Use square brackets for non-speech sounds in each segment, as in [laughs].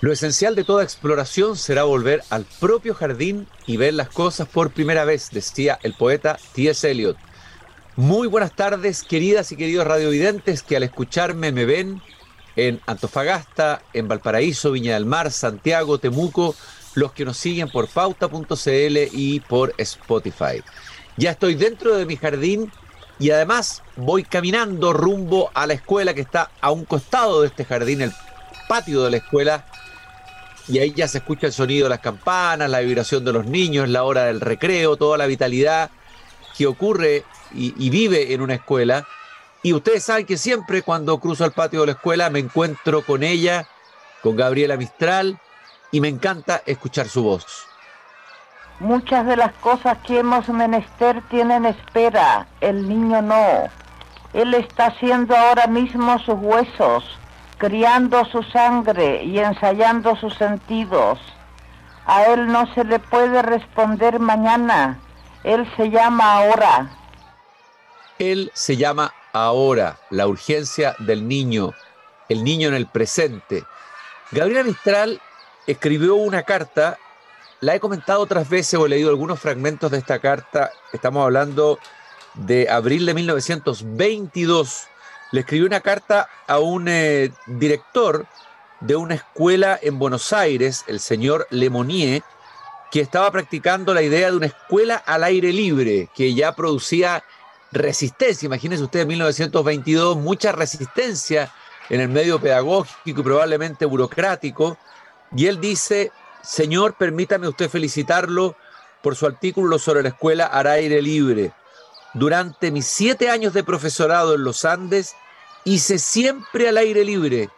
Lo esencial de toda exploración será volver al propio jardín y ver las cosas por primera vez, decía el poeta T.S. Eliot. Muy buenas tardes, queridas y queridos radiovidentes que al escucharme me ven en Antofagasta, en Valparaíso, Viña del Mar, Santiago, Temuco, los que nos siguen por pauta.cl y por Spotify. Ya estoy dentro de mi jardín y además voy caminando rumbo a la escuela que está a un costado de este jardín, el patio de la escuela, y ahí ya se escucha el sonido de las campanas, la vibración de los niños, la hora del recreo, toda la vitalidad que ocurre y, vive en una escuela. Y ustedes saben que siempre cuando cruzo el patio de la escuela me encuentro con ella, con Gabriela Mistral, y me encanta escuchar su voz. Muchas de las cosas que hemos menester tienen espera, el niño no. Él está haciendo ahora mismo sus huesos, criando su sangre y ensayando sus sentidos. A él no se le puede responder mañana, él se llama ahora. Él se llama ahora, la urgencia del niño, el niño en el presente. Gabriela Mistral escribió una carta, la he comentado otras veces o he leído algunos fragmentos de esta carta, estamos hablando de abril de 1922 le escribió una carta a un eh, director de una escuela en Buenos Aires, el señor Lemonier, que estaba practicando la idea de una escuela al aire libre, que ya producía resistencia. Imagínense ustedes, en 1922, mucha resistencia en el medio pedagógico y probablemente burocrático. Y él dice, señor, permítame usted felicitarlo por su artículo sobre la escuela al aire libre. Durante mis siete años de profesorado en los Andes, hice siempre al aire libre,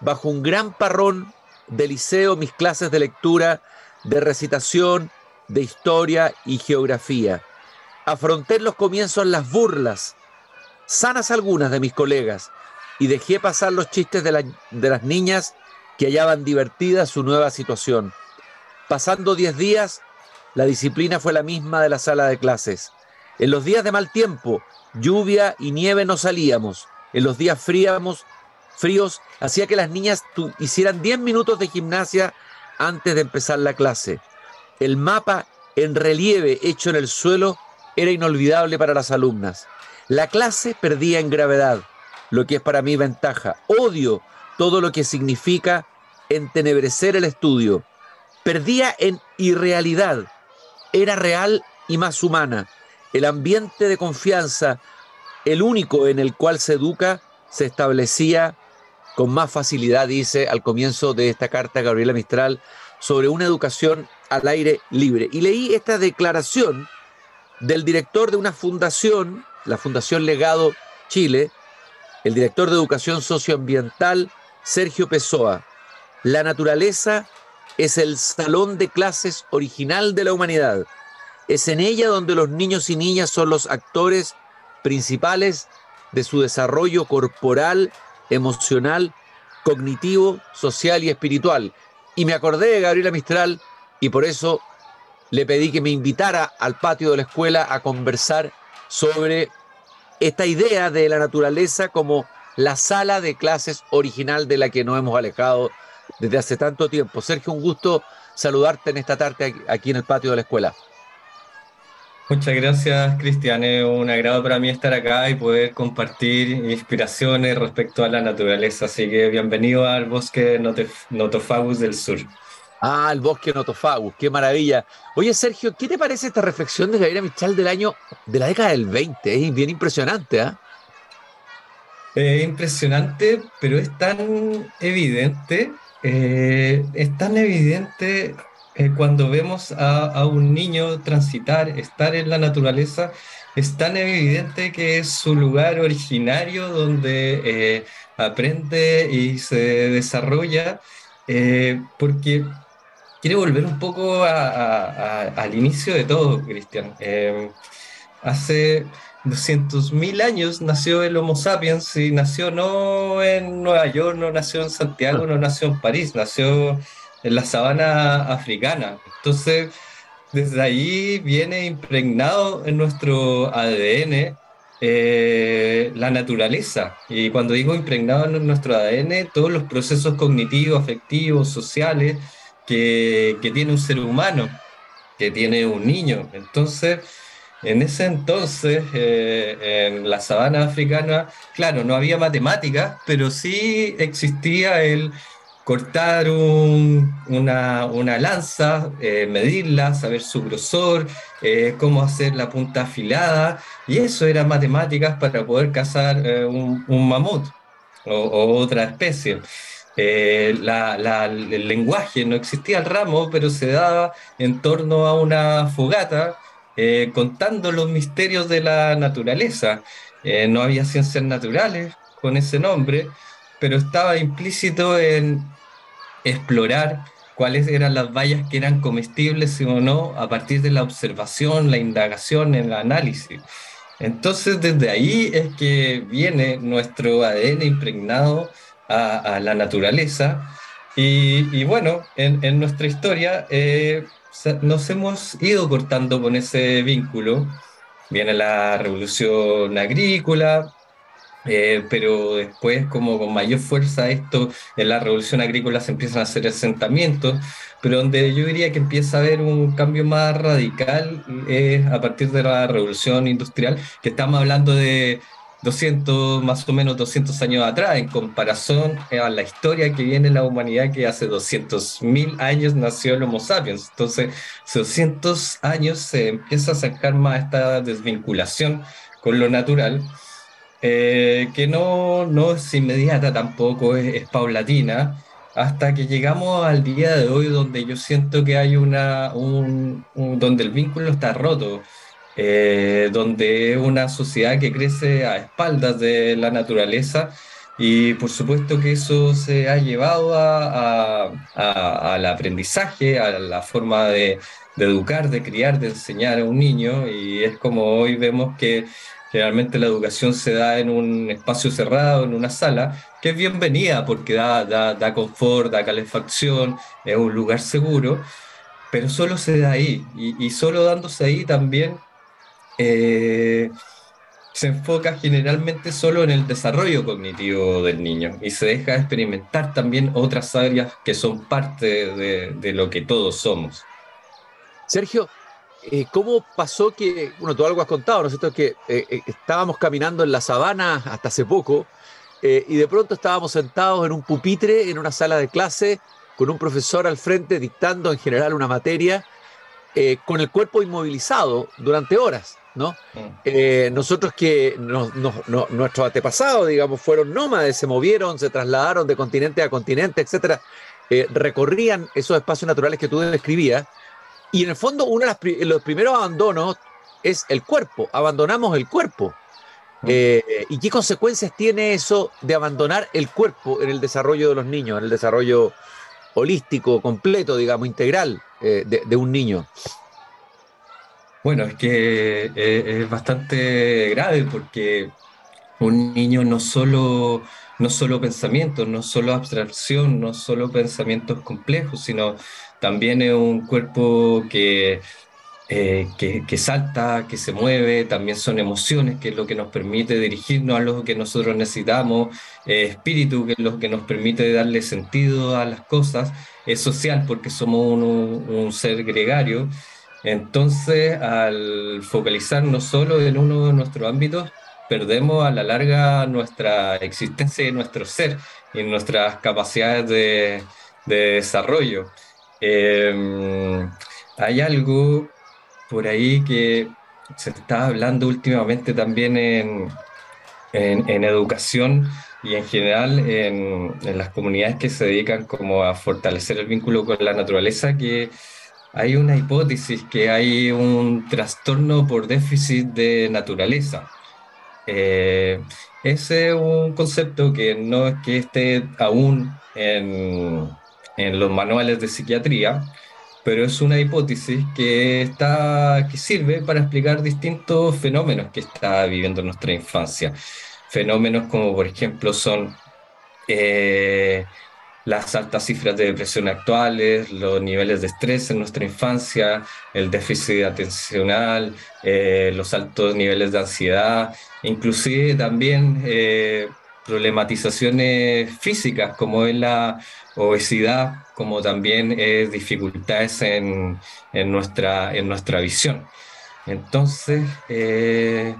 bajo un gran parrón de liceo, mis clases de lectura, de recitación, de historia y geografía. Afronté en los comienzos las burlas, sanas algunas de mis colegas, y dejé pasar los chistes de, de las niñas que hallaban divertida su nueva situación. Pasando diez días, la disciplina fue la misma de la sala de clases. En los días de mal tiempo, lluvia y nieve no salíamos. En los días fríamos, fríos hacía que las niñas hicieran 10 minutos de gimnasia antes de empezar la clase. El mapa en relieve hecho en el suelo era inolvidable para las alumnas. La clase perdía en gravedad, lo que es para mí ventaja. Odio todo lo que significa entenebrecer el estudio. Perdía en irrealidad. Era real y más humana el ambiente de confianza, el único en el cual se educa, se establecía con más facilidad, dice al comienzo de esta carta Gabriela Mistral, sobre una educación al aire libre. Y leí esta declaración del director de una fundación, la Fundación Legado Chile, el director de Educación Socioambiental, Sergio Pessoa. La naturaleza es el salón de clases original de la humanidad. Es en ella donde los niños y niñas son los actores principales de su desarrollo corporal, emocional, cognitivo, social y espiritual. Y me acordé de Gabriela Mistral y por eso le pedí que me invitara al patio de la escuela a conversar sobre esta idea de la naturaleza como la sala de clases original de la que nos hemos alejado desde hace tanto tiempo. Sergio, un gusto saludarte en esta tarde aquí en el patio de la escuela. Muchas gracias, Cristian. Es un agrado para mí estar acá y poder compartir inspiraciones respecto a la naturaleza. Así que bienvenido al bosque Notofagus del sur. Ah, el bosque Notofagus, qué maravilla. Oye, Sergio, ¿qué te parece esta reflexión de Gabriela Michal del año, de la década del 20? Es bien impresionante, ¿ah? Es impresionante, pero es tan evidente, eh, es tan evidente eh, cuando vemos a, un niño transitar, estar en la naturaleza, es tan evidente que es su lugar originario donde eh, aprende y se desarrolla, eh, porque quiere volver un poco al inicio de todo, Cristian. hace 200.000 años nació el Homo sapiens y nació no en Nueva York, no nació en Santiago, no nació en París, nació en la sabana africana. Entonces, desde ahí viene impregnado en nuestro ADN eh, la naturaleza. Y cuando digo impregnado en nuestro ADN, todos los procesos cognitivos, afectivos, sociales que, que tiene un ser humano, que tiene un niño. Entonces, en ese entonces, eh, en la sabana africana, claro, no había matemáticas, pero sí existía el cortar una, lanza, eh, medirla, saber su grosor, eh, cómo hacer la punta afilada, y eso era matemáticas para poder cazar un, mamut o, otra especie. el lenguaje no existía el ramo, pero se daba en torno a una fogata eh, contando los misterios de la naturaleza. Eh, no había ciencias naturales con ese nombre, pero estaba implícito en explorar cuáles eran las vallas que eran comestibles o no a partir de la observación, la indagación, el análisis. Entonces desde ahí es que viene nuestro ADN impregnado a, la naturaleza y, bueno, en, nuestra historia eh, nos hemos ido cortando con ese vínculo. Viene la revolución agrícola, eh, pero después, como con mayor fuerza, esto en la revolución agrícola se empiezan a hacer asentamientos, pero donde yo diría que empieza a haber un cambio más radical es a partir de la revolución industrial, que estamos hablando de 200, más o menos 200 años atrás, en comparación a la historia que viene la humanidad, que hace 200.000 años nació el Homo sapiens. Entonces, 200 años se empieza a sacar más esta desvinculación con lo natural, eh, que no, no es inmediata tampoco, es, paulatina, hasta que llegamos al día de hoy donde yo siento que hay una, un donde el vínculo está roto eh, donde es una sociedad que crece a espaldas de la naturaleza y por supuesto que eso se ha llevado al aprendizaje, a la forma de, educar, de criar, de enseñar a un niño y es como hoy vemos que generalmente la educación se da en un espacio cerrado, en una sala, que es bienvenida porque da, da confort, da calefacción, es un lugar seguro, pero solo se da ahí y, solo dándose ahí también eh, se enfoca generalmente solo en el desarrollo cognitivo del niño y se deja experimentar también otras áreas que son parte de, lo que todos somos. Sergio, eh, ¿cómo pasó que, bueno, tú algo has contado, ¿no es cierto? Que eh, estábamos caminando en la sabana hasta hace poco y de pronto estábamos sentados en un pupitre en una sala de clase con un profesor al frente dictando en general una materia con el cuerpo inmovilizado durante horas. ¿no? Mm. Eh, nosotros que nuestros antepasados, digamos, fueron nómades, se movieron, se trasladaron de continente a continente, etcétera, eh, recorrían esos espacios naturales que tú describías, y en el fondo uno de los primeros abandonos es el cuerpo, abandonamos el cuerpo. Eh, ¿Y qué consecuencias tiene eso de abandonar el cuerpo en el desarrollo de los niños, en el desarrollo holístico, completo, digamos, integral de un niño? Bueno, es que eh, es bastante grave porque un niño no solo, no solo pensamientos, no solo abstracción, no solo pensamientos complejos, sino también es un cuerpo que, eh, que, salta, que se mueve, también son emociones, que es lo que nos permite dirigirnos a lo que nosotros necesitamos, eh, espíritu, que es lo que nos permite darle sentido a las cosas, es social porque somos un, un ser gregario. Entonces, al focalizarnos solo en uno de nuestros ámbitos, perdemos a la larga nuestra existencia y nuestro ser y nuestras capacidades de, desarrollo. Em, hay algo por ahí que se está hablando últimamente también en, educación y en general en, en, las comunidades que se dedican como a fortalecer el vínculo con la naturaleza, que hay una hipótesis que hay un trastorno por déficit de naturaleza. Eh, ese es un concepto que no es que esté aún en, en, los manuales de psiquiatría, pero es una hipótesis que, está, que sirve para explicar distintos fenómenos que está viviendo nuestra infancia. Fenómenos como, por ejemplo, son eh, las altas cifras de depresión actuales, los niveles de estrés en nuestra infancia, el déficit atencional, eh, los altos niveles de ansiedad, inclusive también eh, problematizaciones físicas como es la obesidad, como también es dificultades en, en nuestra, en nuestra visión. Entonces, eh,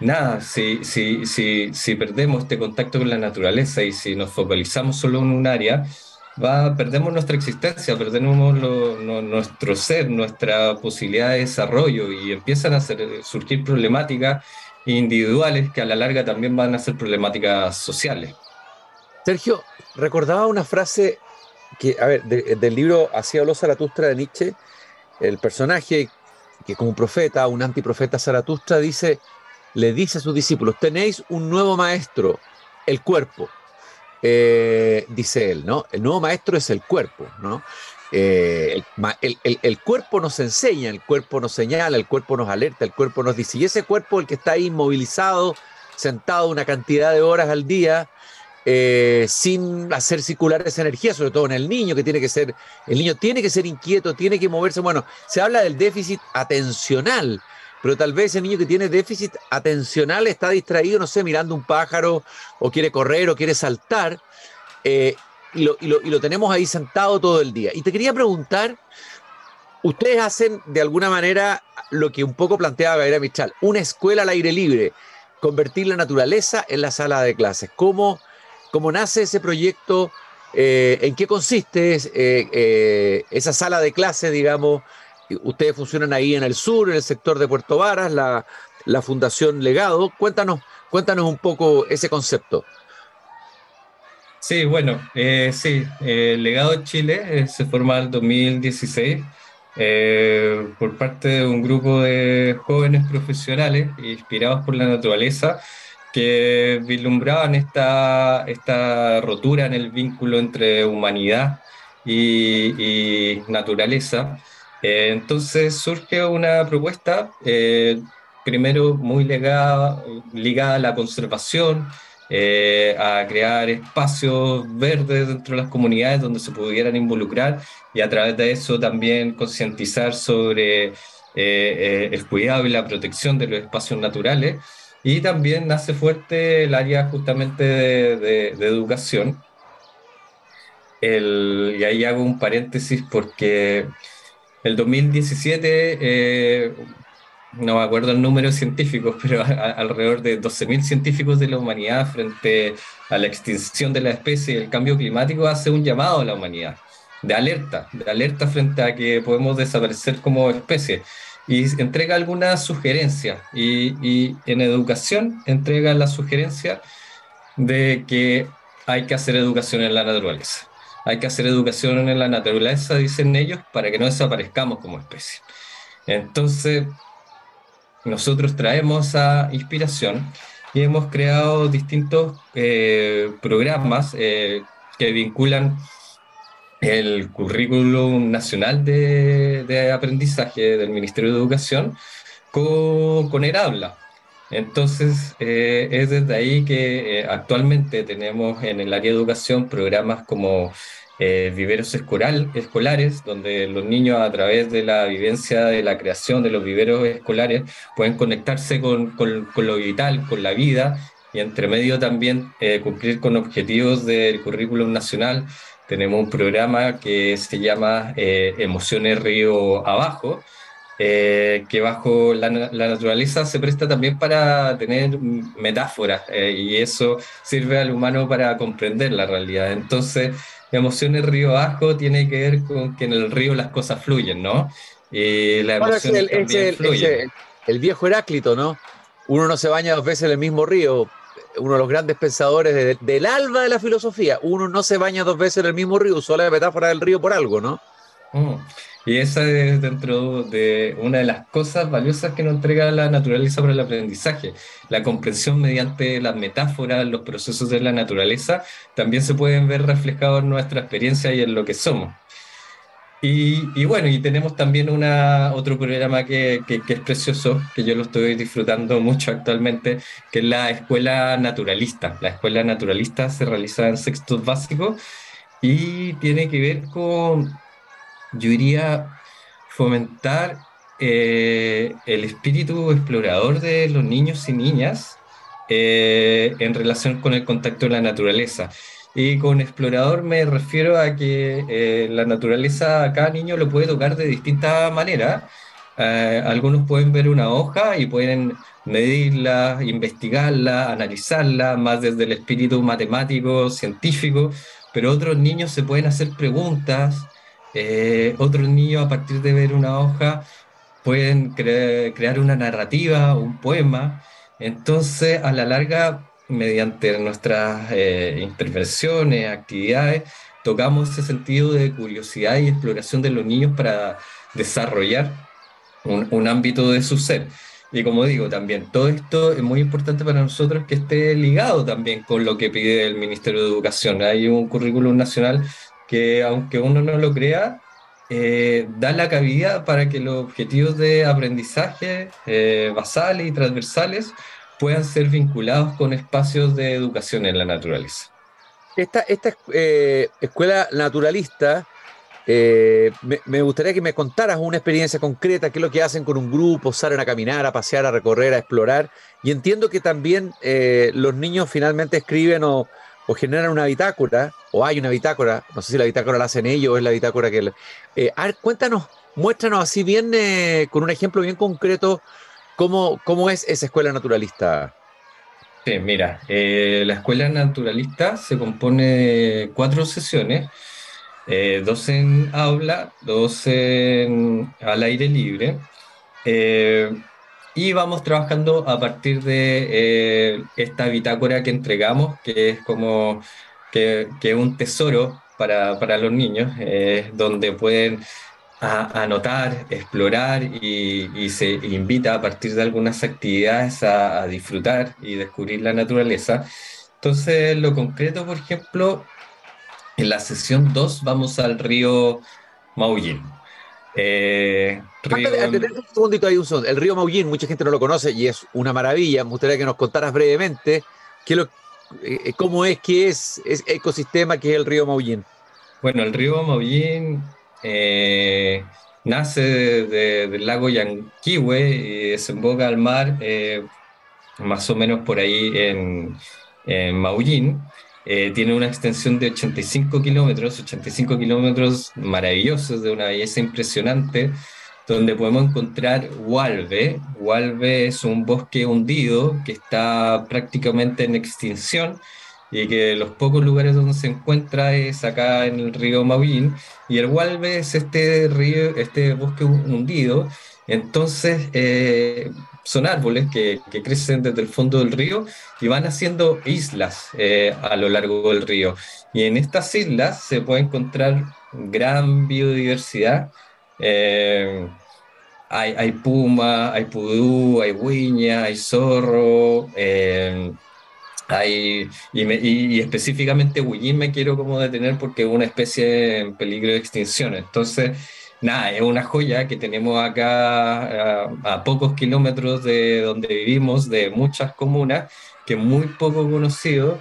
nada, si, si, si, si perdemos este contacto con la naturaleza y si nos focalizamos solo en un área, va, perdemos nuestra existencia, perdemos nuestro ser, nuestra posibilidad de desarrollo y empiezan a surgir problemáticas individuales que a la larga también van a ser problemáticas sociales. Sergio, recordaba una frase que, a ver, del libro Así habló Zaratustra de Nietzsche, el personaje que como profeta, un antiprofeta Zaratustra, dice, le dice a sus discípulos, tenéis un nuevo maestro, el cuerpo. Eh, dice él, ¿no? El nuevo maestro es el cuerpo, ¿no? Eh, el, cuerpo nos enseña, el cuerpo nos señala, el cuerpo nos alerta, el cuerpo nos dice, y ese cuerpo, el que está ahí inmovilizado, sentado una cantidad de horas al día, eh, sin hacer circular esa energía, sobre todo en el niño, que tiene que ser, el niño tiene que ser inquieto, tiene que moverse. Bueno, se habla del déficit atencional, pero tal vez el niño que tiene déficit atencional está distraído, no sé, mirando un pájaro, o quiere correr, o quiere saltar, eh, y, lo, tenemos ahí sentado todo el día. Y te quería preguntar, ustedes hacen de alguna manera lo que un poco planteaba Gabriela Michal, una escuela al aire libre, convertir la naturaleza en la sala de clases. ¿Cómo, cómo nace ese proyecto? Eh, ¿En qué consiste eh, esa sala de clases, digamos? Ustedes funcionan ahí en el sur, en el sector de Puerto Varas, la, Fundación Legado. Cuéntanos, cuéntanos un poco ese concepto. Sí, bueno, eh, sí, eh, Legado Chile eh, se forma en el 2016 por parte de un grupo de jóvenes profesionales inspirados por la naturaleza que vislumbraban esta, esta rotura en el vínculo entre humanidad y naturaleza eh, entonces surge una propuesta, eh, primero muy ligada, a la conservación, eh, a crear espacios verdes dentro de las comunidades donde se pudieran involucrar y a través de eso también concientizar sobre el cuidado y la protección de los espacios naturales. Y también nace fuerte el área justamente de, educación. y ahí hago un paréntesis porque el 2017, eh, no me acuerdo el número de científicos, [laughs] pero alrededor de 12.000 científicos de la humanidad frente a la extinción de la especie y el cambio climático hace un llamado a la humanidad de alerta, de alerta frente a que podemos desaparecer como especie. Y entrega algunas sugerencias. Y, y en educación entrega la sugerencia de que hay que hacer educación en la naturaleza hay que hacer educación en la naturaleza, dicen ellos, para que no desaparezcamos como especie. Entonces, nosotros traemos esa inspiración y hemos creado distintos eh, programas eh, que vinculan el currículum nacional de, aprendizaje del Ministerio de Educación con, con ERABLA. Entonces, eh, es desde ahí que actualmente tenemos en el área de educación programas como eh, viveros escolares, donde los niños a través de la vivencia de la creación de los viveros escolares pueden conectarse con, con, lo vital, con la vida, y entre medio también eh, cumplir con objetivos del currículum nacional. Tenemos un programa que se llama eh, Emociones Río Abajo, que bajo la, la, naturaleza se presta también para tener metáforas y eso sirve al humano para comprender la realidad. Entonces, emociones río abajo tiene que ver con que en el río las cosas fluyen, ¿no? Y la emoción el, también fluye. el viejo Heráclito, ¿no? Uno no se baña dos veces en el mismo río. Uno de los grandes pensadores del alba de la filosofía. Uno no se baña dos veces en el mismo río. Usó la metáfora del río por algo, ¿no? Mm. Y esa es dentro de una de las cosas valiosas que nos entrega la naturaleza para el aprendizaje. La comprensión mediante las metáforas, los procesos de la naturaleza, también se pueden ver reflejados en nuestra experiencia y en lo que somos. Y, bueno, y tenemos también una, otro programa que, que, es precioso, que yo lo estoy disfrutando mucho actualmente, que es la Escuela Naturalista. La Escuela Naturalista se realiza en sextos básicos y tiene que ver con, yo diría, fomentar eh, el espíritu explorador de los niños y niñas eh, en relación con el contacto con la naturaleza. Y con explorador me refiero a que eh, la naturaleza cada niño lo puede tocar de distintas maneras. algunos pueden ver una hoja y pueden medirla, investigarla, analizarla, más desde el espíritu matemático, científico, pero otros niños se pueden hacer preguntas, eh, otros niños a partir de ver una hoja pueden crear una narrativa, un poema, entonces a la larga, mediante nuestras eh, intervenciones, actividades, tocamos ese sentido de curiosidad y exploración de los niños para desarrollar un, un ámbito de su ser. Y como digo, también todo esto es muy importante para nosotros que esté ligado también con lo que pide el Ministerio de Educación. Hay un currículum nacional que, aunque uno no lo crea, eh, da la cabida para que los objetivos de aprendizaje eh, basales y transversales puedan ser vinculados con espacios de educación en la naturaleza. Esta, esta eh, escuela naturalista eh, me, gustaría que me contaras una experiencia concreta, qué es lo que hacen con un grupo, salen a caminar, a pasear, a recorrer, a explorar. Y entiendo que también los niños finalmente escriben o, generan una bitácora, o hay una bitácora, no sé si la bitácora la hacen ellos o es la bitácora que... Eh, cuéntanos, muéstranos así bien, con un ejemplo bien concreto, cómo, cómo es esa escuela naturalista. Sí, mira, la escuela naturalista se compone de cuatro sesiones eh, dos en aula, dos al aire libre. Eh, y vamos trabajando a partir de eh, esta bitácora que entregamos, que es como que, que un tesoro para, para los niños, donde pueden anotar, explorar y, y, se invita a partir de algunas actividades a, a disfrutar y descubrir la naturaleza. Entonces, lo concreto, por ejemplo, en la sesión 2 vamos al río Maullín. Eh, un segundito ahí, un segundo. El río Maullín, mucha gente no lo conoce y es una maravilla. Me gustaría que nos contaras brevemente qué lo, eh, cómo es, qué es, ese ecosistema que es el río Maullín. Bueno, el río Maullín eh, nace del lago Yanquihue y desemboca al mar más o menos por ahí en, en Maullín. Eh, tiene una extensión de 85 kilómetros, 85 kilómetros maravillosos, de una belleza impresionante, donde podemos encontrar Hualve. Hualve es un bosque hundido que está prácticamente en extinción y que los pocos lugares donde se encuentra es acá en el río Maullín. Y el Hualve es este río, este bosque hundido. Entonces, eh, son árboles que, crecen desde el fondo del río y van haciendo islas eh, a lo largo del río. Y en estas islas se puede encontrar gran biodiversidad. Eh, hay, hay, puma, hay pudú, hay huiña, hay zorro, eh, hay, y, específicamente huillín me quiero como detener porque es una especie en peligro de extinción. Entonces, nada, es una joya que tenemos acá a, pocos kilómetros de donde vivimos, de muchas comunas, que es muy poco conocido,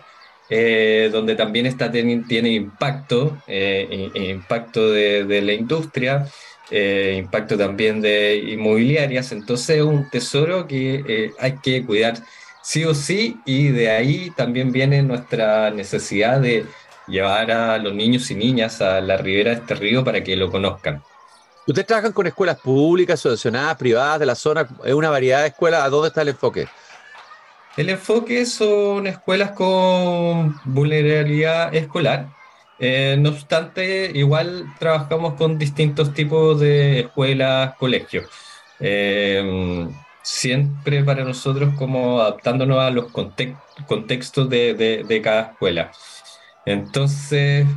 eh, donde también está, tiene, impacto, eh, impacto de, la industria, eh, impacto también de inmobiliarias, entonces es un tesoro que hay que cuidar sí o sí y de ahí también viene nuestra necesidad de llevar a los niños y niñas a la ribera de este río para que lo conozcan. Ustedes trabajan con escuelas públicas, subvencionadas, privadas de la zona, es una variedad de escuelas. ¿A dónde está el enfoque? El enfoque son escuelas con vulnerabilidad escolar. Eh, no obstante, igual trabajamos con distintos tipos de escuelas, colegios. Eh, siempre para nosotros como adaptándonos a los contextos de, de cada escuela. Entonces,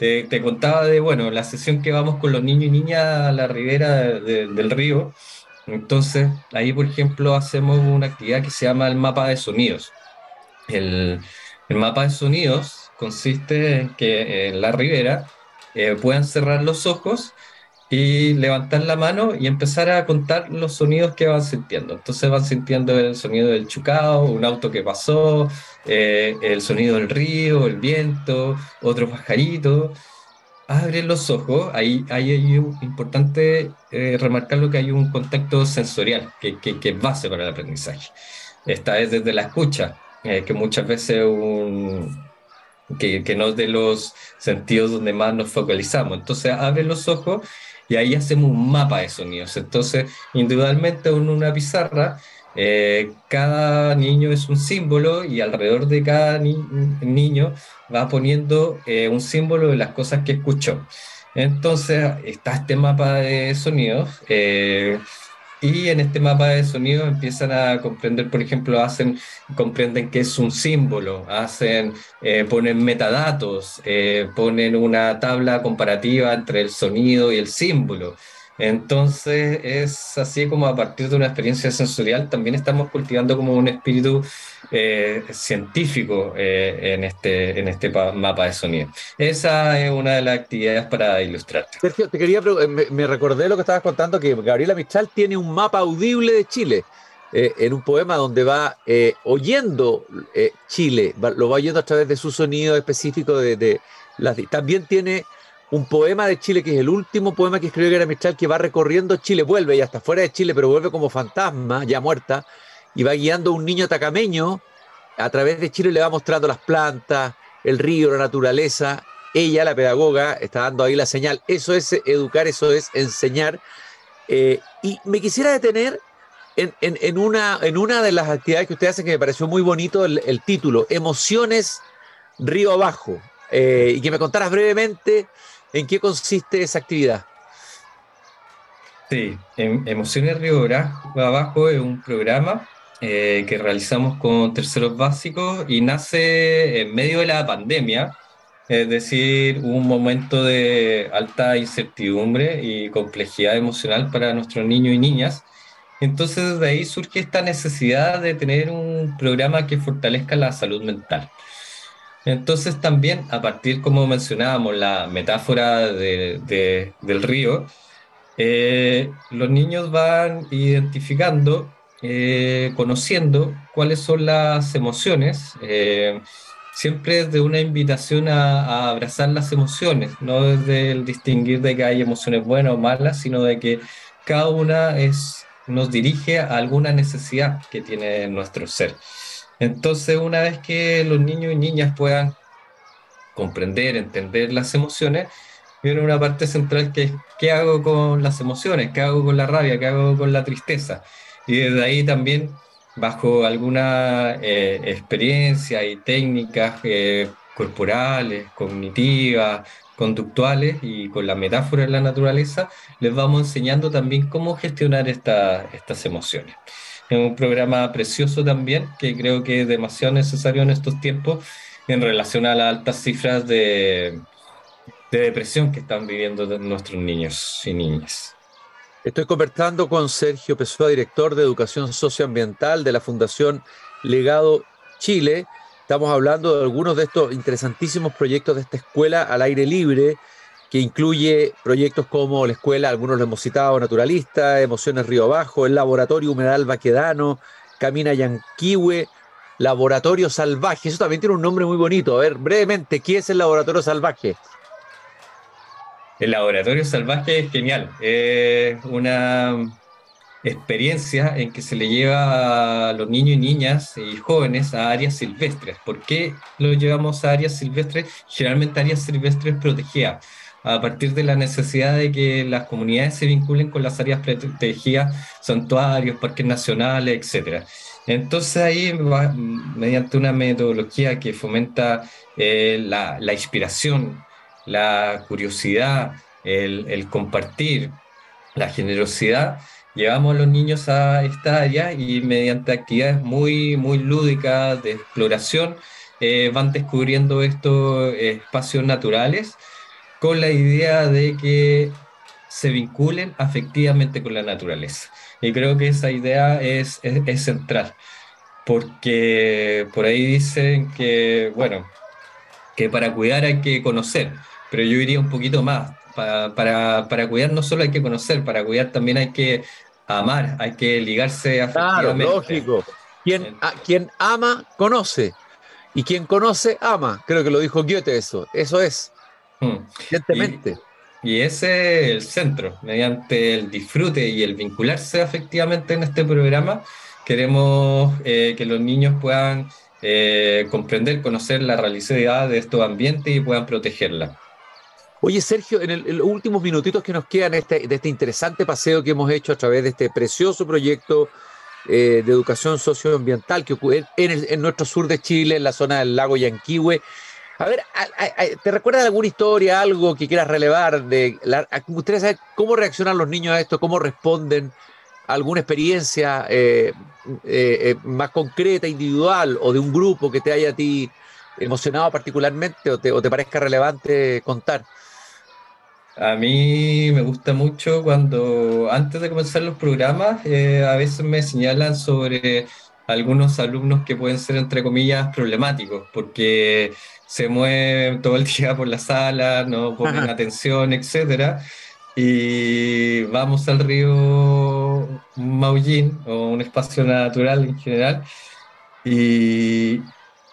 te, contaba de, bueno, la sesión que vamos con los niños y niñas a la ribera del río. Entonces, ahí, por ejemplo, hacemos una actividad que se llama el mapa de sonidos. El, mapa de sonidos consiste en que en la ribera eh, puedan cerrar los ojos y levantar la mano y empezar a contar los sonidos que van sintiendo. Entonces van sintiendo el sonido del chucao, un auto que pasó, eh, el sonido del río, el viento, otro pajarito. Abren los ojos, ahí, ahí hay importante eh, remarcar lo que hay un contacto sensorial que, que, que, es base para el aprendizaje. Esta es desde la escucha, eh, que muchas veces un, que, que, no es de los sentidos donde más nos focalizamos. Entonces abren los ojos y ahí hacemos un mapa de sonidos. Entonces, individualmente en una pizarra, eh, cada niño es un símbolo y alrededor de cada niño va poniendo eh, un símbolo de las cosas que escuchó. Entonces, está este mapa de sonidos. Eh, y en este mapa de sonido empiezan a comprender, por ejemplo, hacen, comprenden que es un símbolo, hacen, ponen metadatos, ponen una tabla comparativa entre el sonido y el símbolo. Entonces es así como a partir de una experiencia sensorial también estamos cultivando como un espíritu eh, científico eh, en, este, en este mapa de sonido. Esa es una de las actividades para ilustrarte. Sergio, te quería eh, me, me, recordé lo que estabas contando, que Gabriela Mistral tiene un mapa audible de Chile. en un poema donde va oyendo Chile, lo va oyendo a través de su sonido específico de, de las, también tiene un poema de Chile, que es el último poema que escribió Guerra Mistral, que va recorriendo Chile, vuelve y hasta fuera de Chile, pero vuelve como fantasma, ya muerta, y va guiando a un niño tacameño a través de Chile, le va mostrando las plantas, el río, la naturaleza. Ella, la pedagoga, está dando ahí la señal. Eso es educar, eso es enseñar. Eh, y me quisiera detener en, en, una, en una de las actividades que usted hace que me pareció muy bonito el, el título, Emociones Río Abajo. Eh, y que me contaras brevemente ¿En qué consiste esa actividad? Sí, Emociones Río Abajo es un programa eh, que realizamos con terceros básicos y nace en medio de la pandemia, es decir, un momento de alta incertidumbre y complejidad emocional para nuestros niños y niñas. Entonces, de ahí surge esta necesidad de tener un programa que fortalezca la salud mental. Entonces también, a partir, como mencionábamos, la metáfora de, del río, eh, los niños van identificando, eh, conociendo cuáles son las emociones, eh, siempre de una invitación a, abrazar las emociones, no desde el distinguir de que hay emociones buenas o malas, sino de que cada una nos dirige a alguna necesidad que tiene nuestro ser. Entonces, una vez que los niños y niñas puedan comprender, entender las emociones, viene una parte central que es qué hago con las emociones, qué hago con la rabia, qué hago con la tristeza. Y desde ahí también, bajo alguna eh, experiencia y técnicas eh, corporales, cognitivas, conductuales y con la metáfora de la naturaleza, les vamos enseñando también cómo gestionar esta, estas emociones. Es un programa precioso también, que creo que es demasiado necesario en estos tiempos en relación a las altas cifras de, de depresión que están viviendo nuestros niños y niñas. Estoy conversando con Sergio Pessoa, director de Educación Socioambiental de la Fundación Legado Chile. Estamos hablando de algunos de estos interesantísimos proyectos de esta escuela al aire libre, que incluye proyectos como la escuela, algunos lo hemos citado, Naturalista, Emociones Río Abajo, el Laboratorio Humedal Baquedano, Camina Yanquihue, Laboratorio Salvaje. Eso también tiene un nombre muy bonito. A ver, brevemente, ¿qué es el Laboratorio Salvaje? El Laboratorio Salvaje es genial. Es una experiencia en que se le lleva a los niños y niñas y jóvenes a áreas silvestres. ¿Por qué lo llevamos a áreas silvestres? Generalmente áreas silvestres protegidas a partir de la necesidad de que las comunidades se vinculen con las áreas protegidas, santuarios, parques nacionales, etc. Entonces ahí, mediante una metodología que fomenta eh, la, la, inspiración, la curiosidad, el, el, compartir, la generosidad, llevamos a los niños a esta área y mediante actividades muy, muy lúdicas de exploración, eh, van descubriendo estos espacios naturales con la idea de que se vinculen afectivamente con la naturaleza. Y creo que esa idea es, es, central, porque por ahí dicen que, bueno, que para cuidar hay que conocer, pero yo iría un poquito más. para, para, cuidar no solo hay que conocer, para cuidar también hay que amar, hay que ligarse afectivamente. Claro, lógico. Quien, quien ama, conoce. Y quien conoce, ama. Creo que lo dijo Goethe eso. Eso es. Evidentemente. Y, ese es el centro. Mediante el disfrute y el vincularse afectivamente en este programa, queremos eh, que los niños puedan eh, comprender, conocer la realidad de estos ambientes y puedan protegerla. Oye, Sergio, en, los últimos minutitos que nos quedan este, de este interesante paseo que hemos hecho a través de este precioso proyecto eh, de educación socioambiental que ocurre en, nuestro sur de Chile, en la zona del lago Yanquihue. A ver, ¿te recuerdas alguna historia, algo que quieras relevar? De la, ¿Ustedes cómo reaccionan los niños a esto? ¿Cómo responden? ¿Alguna experiencia eh, eh, más concreta, individual o de un grupo que te haya a ti emocionado particularmente o te, parezca relevante contar? A mí me gusta mucho cuando antes de comenzar los programas, eh, a veces me señalan sobre algunos alumnos que pueden ser, entre comillas, problemáticos, porque se mueven todo el [laughs] día por la sala, no ponen atención, etc. Y vamos al río Maullín, o un espacio natural en general, y,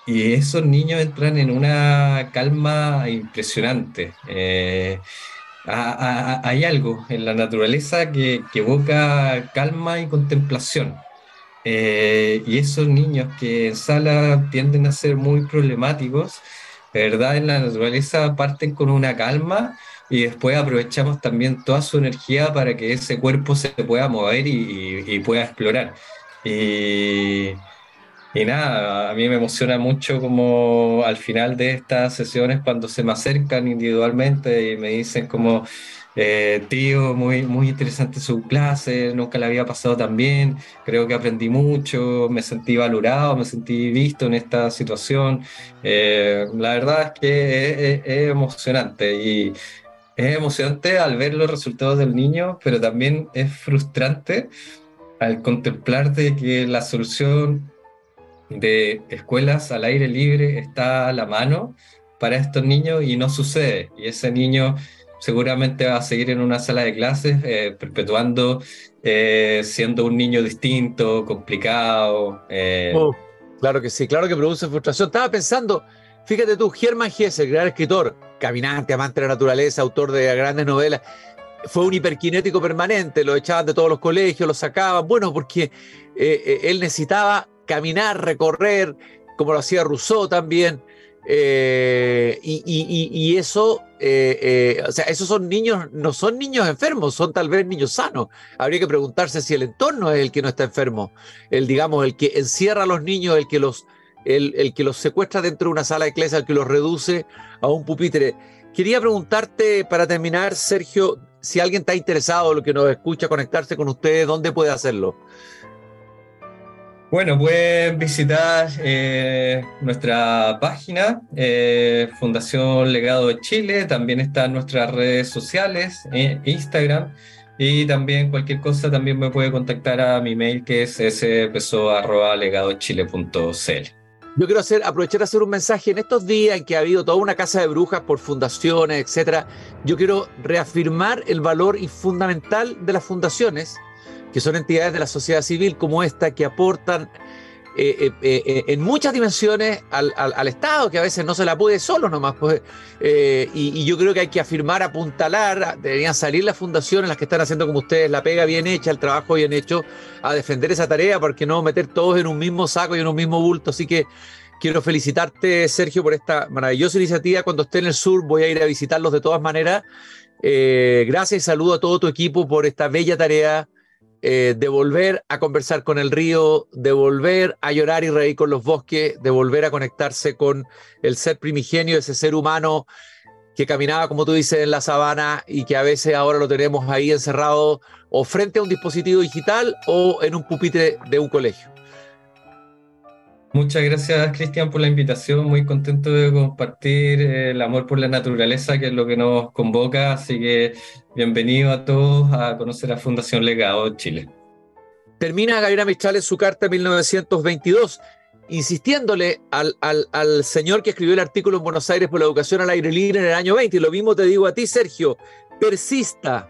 y esos niños entran en una calma impresionante. Eh, hay algo en la naturaleza que, evoca calma y contemplación. Eh, y esos niños que en sala tienden a ser muy problemáticos, verdad, en la naturaleza parten con una calma y después aprovechamos también toda su energía para que ese cuerpo se pueda mover y, pueda explorar. Y nada, a mí me emociona mucho como al final de estas sesiones cuando se me acercan individualmente y me dicen como, eh, tío, muy, muy interesante su clase, nunca la había pasado tan bien, creo que aprendí mucho, me sentí valorado, me sentí visto en esta situación. Eh, la verdad es que es, emocionante y es emocionante al ver los resultados del niño, pero también es frustrante al contemplar de que la solución de escuelas al aire libre está a la mano para estos niños y no sucede. Y ese niño seguramente va a seguir en una sala de clases eh, perpetuando, eh, siendo un niño distinto, complicado. Eh. Oh, claro que sí, claro que produce frustración. Estaba pensando, fíjate tú, Germán el gran escritor, caminante, amante de la naturaleza, autor de grandes novelas, fue un hiperkinético permanente, lo echaban de todos los colegios, lo sacaban, bueno, porque él necesitaba caminar, recorrer, como lo hacía Rousseau también. Eh, y, eso, eh, eh, o sea, esos son niños, no son niños enfermos, son tal vez niños sanos. Habría que preguntarse si el entorno es el que no está enfermo, el, digamos, el que encierra a los niños, el que los, el, que los secuestra dentro de una sala de clase, el que los reduce a un pupitre. Quería preguntarte para terminar, Sergio, si alguien está interesado, lo que nos escucha, conectarse con ustedes, ¿dónde puede hacerlo? Bueno, pueden visitar eh, nuestra página, eh, Fundación Legado de Chile, también están nuestras redes sociales, eh, Instagram, y también cualquier cosa también me puede contactar a mi mail que es speso.legadochile.cl. Yo quiero hacer, aprovechar de hacer un mensaje en estos días en que ha habido toda una casa de brujas por fundaciones, etcétera. Yo quiero reafirmar el valor y fundamental de las fundaciones que son entidades de la sociedad civil como esta que aportan eh, eh, eh, en muchas dimensiones al, Estado, que a veces no se la puede solo nomás. Pues, y, yo creo que hay que afirmar, apuntalar, deberían salir las fundaciones, las que están haciendo como ustedes, la pega bien hecha, el trabajo bien hecho, a defender esa tarea, porque no meter todos en un mismo saco y en un mismo bulto. Así que quiero felicitarte, Sergio, por esta maravillosa iniciativa. Cuando esté en el sur voy a ir a visitarlos de todas maneras. gracias y saludo a todo tu equipo por esta bella tarea eh, de volver a conversar con el río, de volver a llorar y reír con los bosques, de volver a conectarse con el ser primigenio, ese ser humano que caminaba, como tú dices, en la sabana y que a veces ahora lo tenemos ahí encerrado o frente a un dispositivo digital o en un pupitre de un colegio. Muchas gracias, Cristian, por la invitación. Muy contento de compartir eh, el amor por la naturaleza, que es lo que nos convoca. Así que bienvenido a todos a conocer a Fundación Legado Chile. Termina Gabriela Michales su carta 1922, insistiéndole al, al, señor que escribió el artículo en Buenos Aires por la educación al aire libre en el año 20. Y lo mismo te digo a ti, Sergio. persista,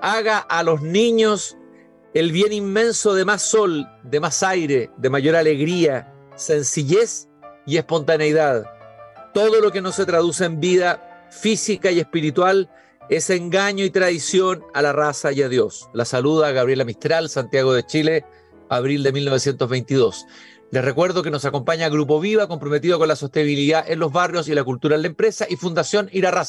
haga a los niños el bien inmenso de más sol, de más aire, de mayor alegría, sencillez y espontaneidad. Todo lo que no se traduce en vida física y espiritual es engaño y traición a la raza y a Dios. La saluda Gabriela Mistral, Santiago de Chile, abril de 1922. Les recuerdo que nos acompaña Grupo Viva, comprometido con la sostenibilidad en los barrios y la cultura en la empresa, y Fundación Ira.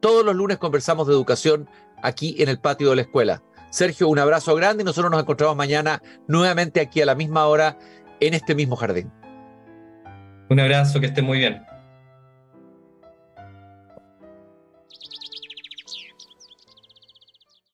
Todos los lunes conversamos de educación aquí en el patio de la escuela. Sergio, un abrazo grande y nosotros nos encontramos mañana nuevamente aquí a la misma hora en este mismo jardín. Un abrazo, que esté muy bien.